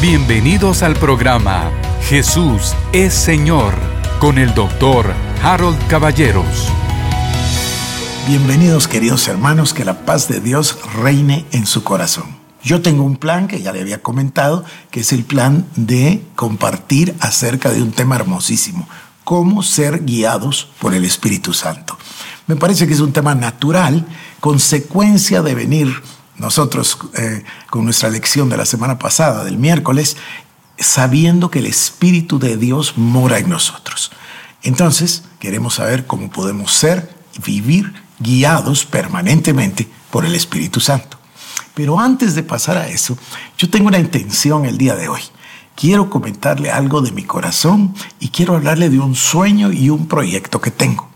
Bienvenidos al programa Jesús es Señor con el doctor Harold Caballeros. Bienvenidos queridos hermanos, que la paz de Dios reine en su corazón. Yo tengo un plan que ya le había comentado, que es el plan de compartir acerca de un tema hermosísimo, cómo ser guiados por el Espíritu Santo. Me parece que es un tema natural, consecuencia de venir nosotros eh, con nuestra lección de la semana pasada, del miércoles, sabiendo que el Espíritu de Dios mora en nosotros. Entonces, queremos saber cómo podemos ser y vivir guiados permanentemente por el Espíritu Santo. Pero antes de pasar a eso, yo tengo una intención el día de hoy. Quiero comentarle algo de mi corazón y quiero hablarle de un sueño y un proyecto que tengo.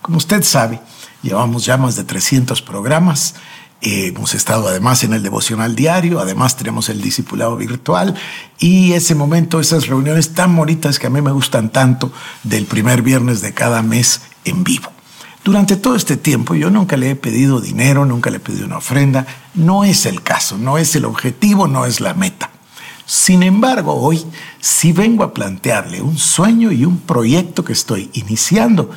Como usted sabe, llevamos ya más de 300 programas hemos estado además en el devocional diario, además tenemos el discipulado virtual y ese momento, esas reuniones tan bonitas que a mí me gustan tanto del primer viernes de cada mes en vivo. Durante todo este tiempo yo nunca le he pedido dinero, nunca le he pedido una ofrenda, no es el caso, no es el objetivo, no es la meta. Sin embargo, hoy sí vengo a plantearle un sueño y un proyecto que estoy iniciando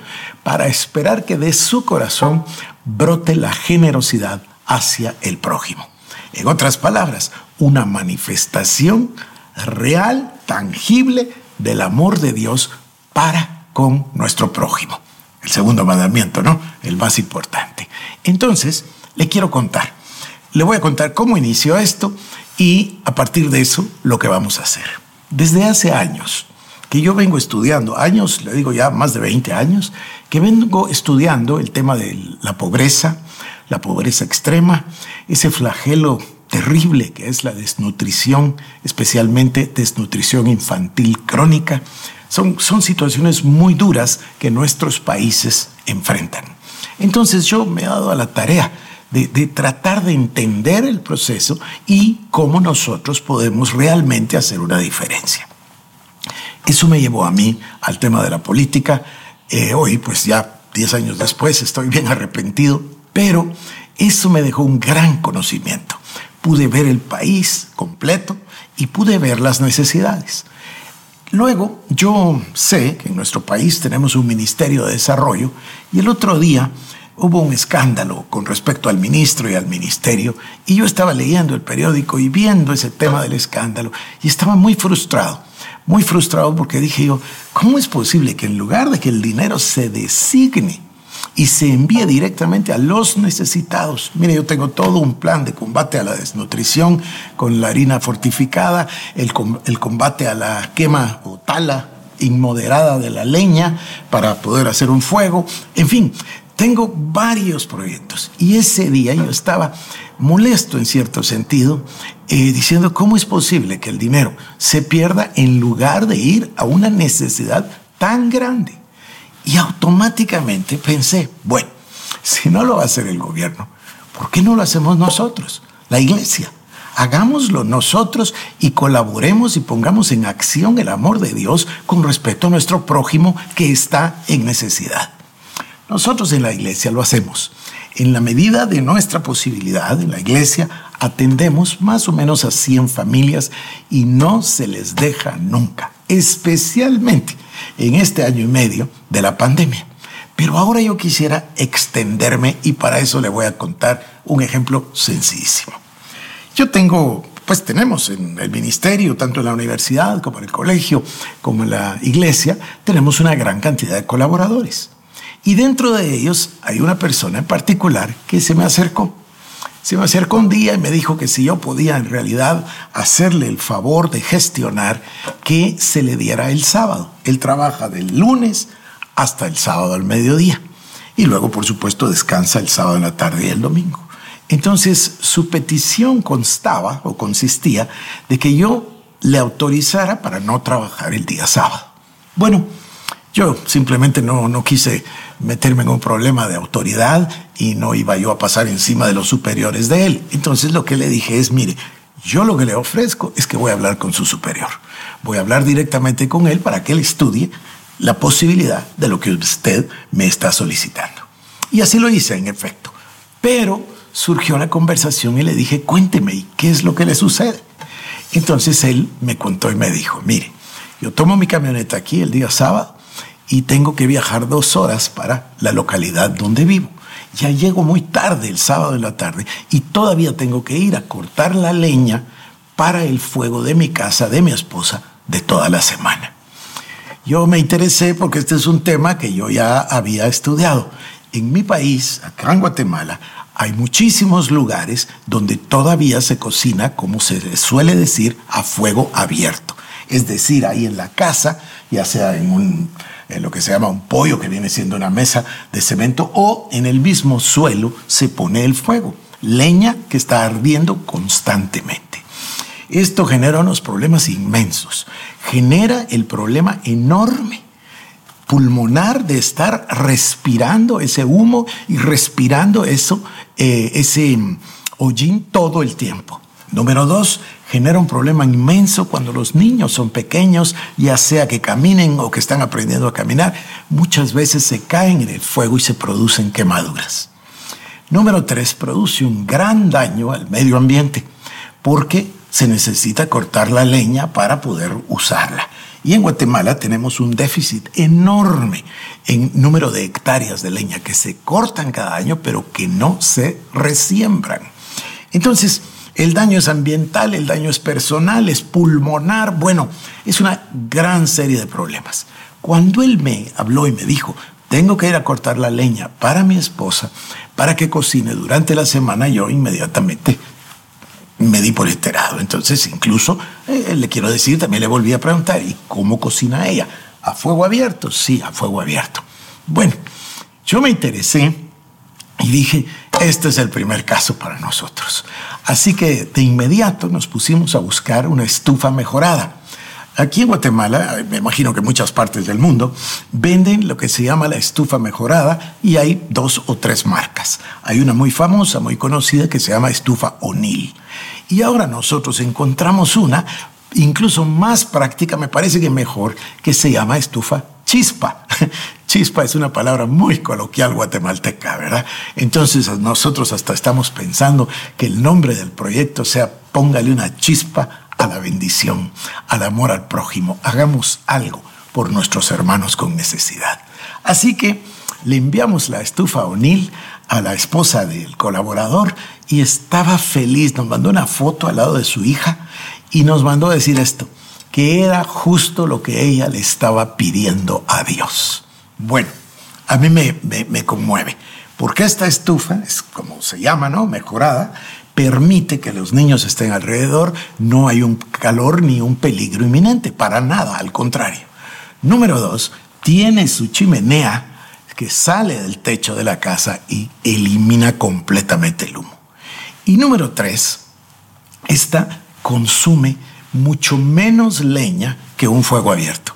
para esperar que de su corazón brote la generosidad hacia el prójimo. En otras palabras, una manifestación real, tangible del amor de Dios para con nuestro prójimo. El segundo mandamiento, ¿no? El más importante. Entonces, le quiero contar. Le voy a contar cómo inició esto y a partir de eso lo que vamos a hacer. Desde hace años que yo vengo estudiando, años, le digo ya más de 20 años, que vengo estudiando el tema de la pobreza, la pobreza extrema, ese flagelo terrible que es la desnutrición, especialmente desnutrición infantil crónica. Son, son situaciones muy duras que nuestros países enfrentan. Entonces yo me he dado a la tarea de, tratar de entender el proceso y cómo nosotros podemos realmente hacer una diferencia. Eso me llevó a mí al tema de la política. Eh, hoy, pues ya 10 años después, estoy bien arrepentido pero eso me dejó un gran conocimiento. Pude ver el país completo y pude ver las necesidades. Luego, yo sé que en nuestro país tenemos un Ministerio de Desarrollo y el otro día hubo un escándalo con respecto al ministro y al ministerio y yo estaba leyendo el periódico y viendo ese tema del escándalo y estaba muy frustrado, muy frustrado porque dije yo, ¿cómo es posible que en lugar de que el dinero se designe y se envía directamente a los necesitados. Mire, yo tengo todo un plan de combate a la desnutrición con la harina fortificada, el, combate a la quema o tala inmoderada de la leña para poder hacer un fuego. En fin, tengo varios proyectos y ese día yo estaba molesto en cierto sentido, eh, diciendo cómo es posible que el dinero se pierda en lugar de ir a una necesidad tan grande. Y automáticamente pensé, bueno, si no lo va a hacer el gobierno, ¿por qué no lo hacemos nosotros, la iglesia? Hagámoslo nosotros y colaboremos y pongamos en acción el amor de Dios con respecto a nuestro prójimo que está en necesidad. Nosotros en la iglesia lo hacemos. En la medida de nuestra posibilidad, en la iglesia atendemos más o menos a 100 familias y no se les deja nunca, especialmente en este año y medio de la pandemia. Pero ahora yo quisiera extenderme y para eso le voy a contar un ejemplo sencillísimo. Yo tengo, pues tenemos en el ministerio, tanto en la universidad como en el colegio, como en la iglesia, tenemos una gran cantidad de colaboradores. Y dentro de ellos hay una persona en particular que se me acercó se me acercó un día y me dijo que si yo podía en realidad hacerle el favor de gestionar que se le diera el sábado. Él trabaja del lunes hasta el sábado al mediodía. Y luego, por supuesto, descansa el sábado en la tarde y el domingo. Entonces, su petición constaba o consistía de que yo le autorizara para no trabajar el día sábado. Bueno, yo simplemente no, no quise meterme en un problema de autoridad y no iba yo a pasar encima de los superiores de él. Entonces lo que le dije es, mire, yo lo que le ofrezco es que voy a hablar con su superior. Voy a hablar directamente con él para que él estudie la posibilidad de lo que usted me está solicitando. Y así lo hice, en efecto. Pero surgió la conversación y le dije, cuénteme, ¿y qué es lo que le sucede? Entonces él me contó y me dijo, mire, yo tomo mi camioneta aquí el día sábado y tengo que viajar dos horas para la localidad donde vivo. Ya llego muy tarde el sábado de la tarde y todavía tengo que ir a cortar la leña para el fuego de mi casa, de mi esposa, de toda la semana. Yo me interesé porque este es un tema que yo ya había estudiado. En mi país, acá en Guatemala, hay muchísimos lugares donde todavía se cocina, como se suele decir, a fuego abierto. Es decir, ahí en la casa, ya sea en, un, en lo que se llama un pollo, que viene siendo una mesa de cemento, o en el mismo suelo se pone el fuego, leña que está ardiendo constantemente. Esto genera unos problemas inmensos. Genera el problema enorme pulmonar de estar respirando ese humo y respirando eso, eh, ese hollín todo el tiempo. Número dos, genera un problema inmenso cuando los niños son pequeños, ya sea que caminen o que están aprendiendo a caminar, muchas veces se caen en el fuego y se producen quemaduras. Número tres, produce un gran daño al medio ambiente porque se necesita cortar la leña para poder usarla. Y en Guatemala tenemos un déficit enorme en número de hectáreas de leña que se cortan cada año, pero que no se resiembran. Entonces, el daño es ambiental, el daño es personal, es pulmonar, bueno, es una gran serie de problemas. Cuando él me habló y me dijo, tengo que ir a cortar la leña para mi esposa, para que cocine durante la semana, yo inmediatamente me di por enterado. Entonces, incluso eh, le quiero decir, también le volví a preguntar, ¿y cómo cocina ella? ¿A fuego abierto? Sí, a fuego abierto. Bueno, yo me interesé y dije, este es el primer caso para nosotros. Así que de inmediato nos pusimos a buscar una estufa mejorada. Aquí en Guatemala, me imagino que en muchas partes del mundo, venden lo que se llama la estufa mejorada y hay dos o tres marcas. Hay una muy famosa, muy conocida, que se llama estufa O'Neill. Y ahora nosotros encontramos una, incluso más práctica, me parece que mejor, que se llama estufa chispa. Chispa es una palabra muy coloquial guatemalteca, ¿verdad? Entonces nosotros hasta estamos pensando que el nombre del proyecto sea Póngale una chispa a la bendición, al amor al prójimo. Hagamos algo por nuestros hermanos con necesidad. Así que le enviamos la estufa O'Neill a la esposa del colaborador y estaba feliz. Nos mandó una foto al lado de su hija y nos mandó a decir esto, que era justo lo que ella le estaba pidiendo a Dios. Bueno, a mí me, me, me conmueve, porque esta estufa es como se llama, ¿no? Mejorada, permite que los niños estén alrededor, no hay un calor ni un peligro inminente, para nada, al contrario. Número dos, tiene su chimenea que sale del techo de la casa y elimina completamente el humo. Y número tres, esta consume mucho menos leña que un fuego abierto.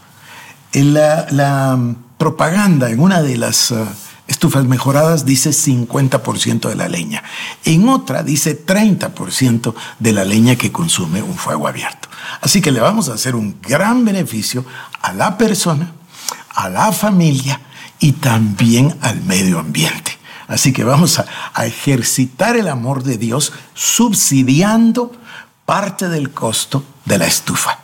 La, la propaganda en una de las... Uh, estufas mejoradas dice 50% de la leña. En otra dice 30% de la leña que consume un fuego abierto. Así que le vamos a hacer un gran beneficio a la persona, a la familia y también al medio ambiente. Así que vamos a, a ejercitar el amor de Dios subsidiando parte del costo de la estufa.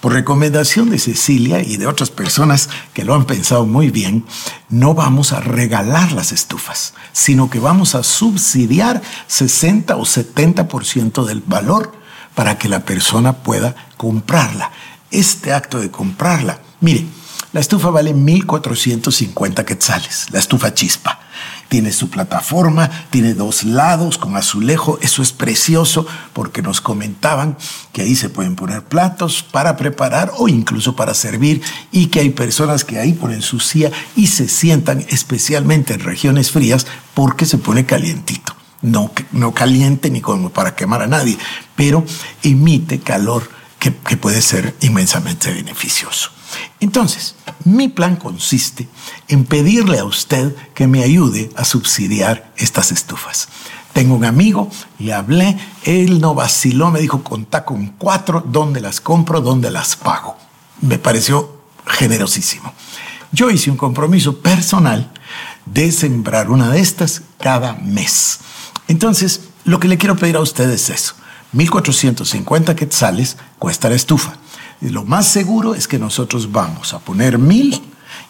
Por recomendación de Cecilia y de otras personas que lo han pensado muy bien, no vamos a regalar las estufas, sino que vamos a subsidiar 60 o 70% del valor para que la persona pueda comprarla. Este acto de comprarla, mire, la estufa vale 1.450 quetzales, la estufa chispa. Tiene su plataforma, tiene dos lados con azulejo, eso es precioso porque nos comentaban que ahí se pueden poner platos para preparar o incluso para servir y que hay personas que ahí ponen su silla y se sientan especialmente en regiones frías porque se pone calientito. No, no caliente ni como para quemar a nadie, pero emite calor que, que puede ser inmensamente beneficioso. Entonces, mi plan consiste en pedirle a usted que me ayude a subsidiar estas estufas. Tengo un amigo, le hablé, él no vaciló, me dijo, contá con cuatro, ¿dónde las compro? ¿Dónde las pago? Me pareció generosísimo. Yo hice un compromiso personal de sembrar una de estas cada mes. Entonces, lo que le quiero pedir a usted es eso. 1.450 quetzales cuesta la estufa. Lo más seguro es que nosotros vamos a poner 1.000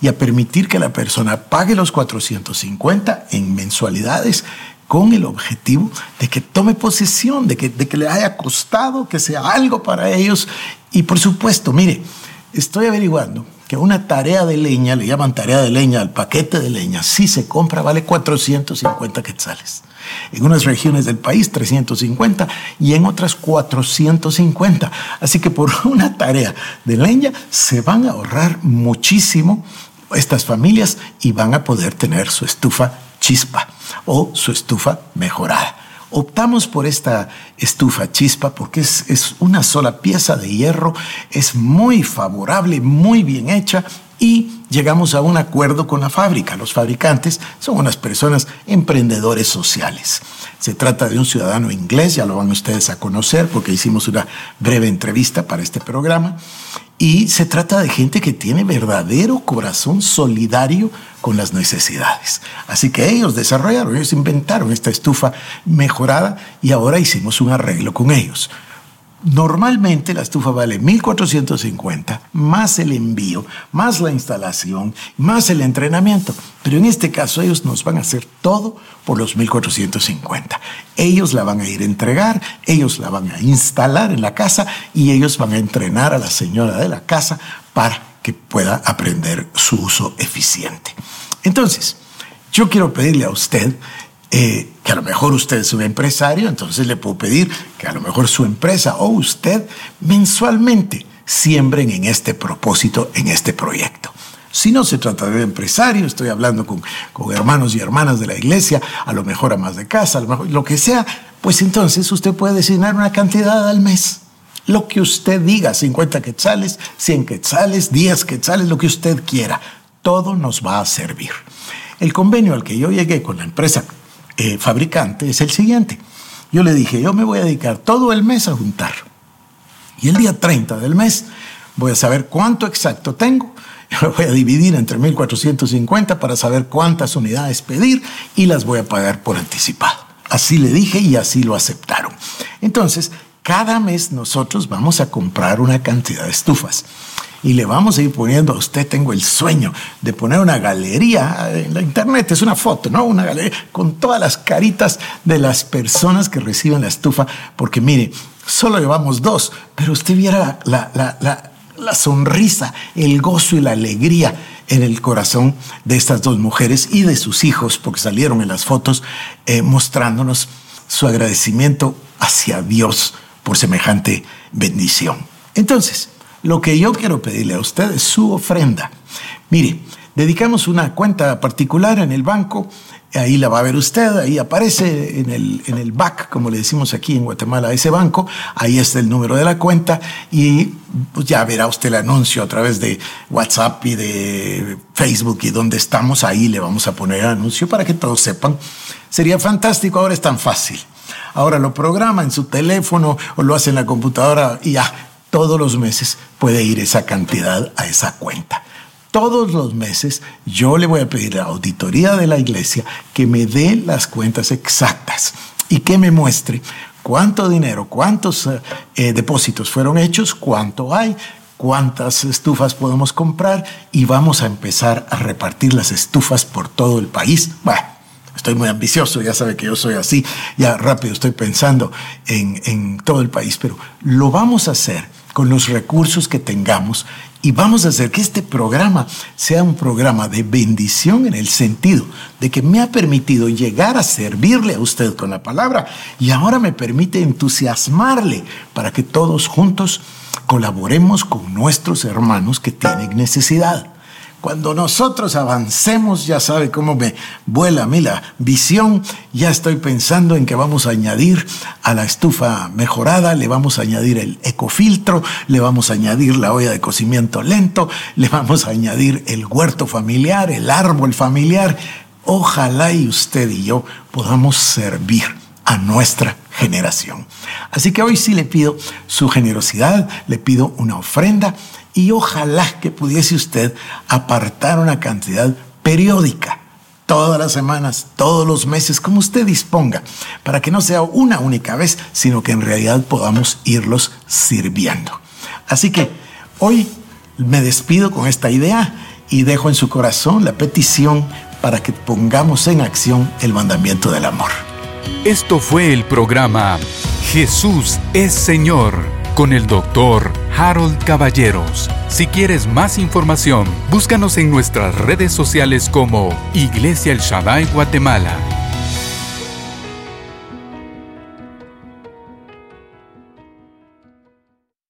y a permitir que la persona pague los 450 en mensualidades con el objetivo de que tome posesión, de que, de que le haya costado, que sea algo para ellos. Y por supuesto, mire, estoy averiguando que una tarea de leña, le llaman tarea de leña al paquete de leña, si se compra vale 450 quetzales. En unas regiones del país 350 y en otras 450. Así que por una tarea de leña se van a ahorrar muchísimo estas familias y van a poder tener su estufa chispa o su estufa mejorada. Optamos por esta estufa chispa porque es, es, una sola pieza de hierro, es muy favorable, muy bien hecha y llegamos a un acuerdo con la fábrica. Los fabricantes son unas personas emprendedores sociales. Se trata de un ciudadano inglés, ya lo van ustedes a conocer porque hicimos una breve entrevista para este programa. Y se trata de gente que tiene verdadero corazón solidario con las necesidades. Así que ellos desarrollaron, ellos inventaron esta estufa mejorada y ahora hicimos un arreglo con ellos. Normalmente la estufa vale 1.450 más el envío, más la instalación, más el entrenamiento. Pero en este caso ellos nos van a hacer todo por los 1.450. Ellos la van a ir a entregar, ellos la van a instalar en la casa y ellos van a entrenar a la señora de la casa para que pueda aprender su uso eficiente. Entonces, yo quiero pedirle a usted eh, que a lo mejor usted es un empresario, entonces le puedo pedir que a lo mejor su empresa o usted mensualmente siembren en este propósito, en este proyecto. Si no se trata de empresario, estoy hablando con, con, hermanos y hermanas de la iglesia, a lo mejor amas de casa, a lo mejor lo que sea, pues entonces usted puede designar una cantidad al mes. Lo que usted diga, 50 quetzales, 100 quetzales, 10 quetzales, lo que usted quiera, todo nos va a servir. El convenio al que yo llegué con la empresa eh, fabricante es el siguiente. Yo le dije, yo me voy a dedicar todo el mes a juntar. Y el día 30 del mes voy a saber cuánto exacto tengo. Lo voy a dividir entre 1.450 para saber cuántas unidades pedir y las voy a pagar por anticipado. Así le dije y así lo aceptaron. Entonces, cada mes nosotros vamos a comprar una cantidad de estufas y le vamos a ir poniendo a usted, tengo el sueño de poner una galería en la internet, es una foto, ¿no? Una galería con todas las caritas de las personas que reciben la estufa, porque mire, solo llevamos dos, pero usted viera la, la, la, la sonrisa, el gozo y la alegría en el corazón de estas dos mujeres y de sus hijos, porque salieron en las fotos eh, mostrándonos su agradecimiento hacia Dios por semejante bendición. Entonces, lo que yo quiero pedirle a usted es su ofrenda. Mire, dedicamos una cuenta particular en el banco, ahí la va a ver usted, ahí aparece en el, en el BAC, como le decimos aquí en Guatemala, ese banco, ahí está el número de la cuenta y pues, ya verá usted el anuncio a través de WhatsApp y de Facebook y donde estamos, ahí le vamos a poner el anuncio para que todos sepan. Sería fantástico, ahora es tan fácil. Ahora lo programa en su teléfono o lo hace en la computadora y ya, todos los meses puede ir esa cantidad a esa cuenta. Todos los meses yo le voy a pedir a la auditoría de la iglesia que me dé las cuentas exactas y que me muestre cuánto dinero, cuántos eh, eh, depósitos fueron hechos, cuánto hay, cuántas estufas podemos comprar y vamos a empezar a repartir las estufas por todo el país. Bueno, estoy muy ambicioso, ya sabe que yo soy así, ya rápido estoy pensando en, en todo el país, pero lo vamos a hacer con los recursos que tengamos y vamos a hacer que este programa sea un programa de bendición en el sentido de que me ha permitido llegar a servirle a usted con la palabra y ahora me permite entusiasmarle para que todos juntos colaboremos con nuestros hermanos que tienen necesidad. Cuando nosotros avancemos, ya sabe cómo me vuela a mí la visión, ya estoy pensando en que vamos a añadir a la estufa mejorada, le vamos a añadir el ecofiltro, le vamos a añadir la olla de cocimiento lento, le vamos a añadir el huerto familiar, el árbol familiar. Ojalá y usted y yo podamos servir a nuestra generación. Así que hoy sí le pido su generosidad, le pido una ofrenda y ojalá que pudiese usted apartar una cantidad periódica todas las semanas, todos los meses, como usted disponga, para que no sea una única vez, sino que en realidad podamos irlos sirviendo. Así que hoy me despido con esta idea y dejo en su corazón la petición para que pongamos en acción el mandamiento del amor. Esto fue el programa Jesús es Señor con el doctor Harold Caballeros. Si quieres más información, búscanos en nuestras redes sociales como Iglesia El Shaddai Guatemala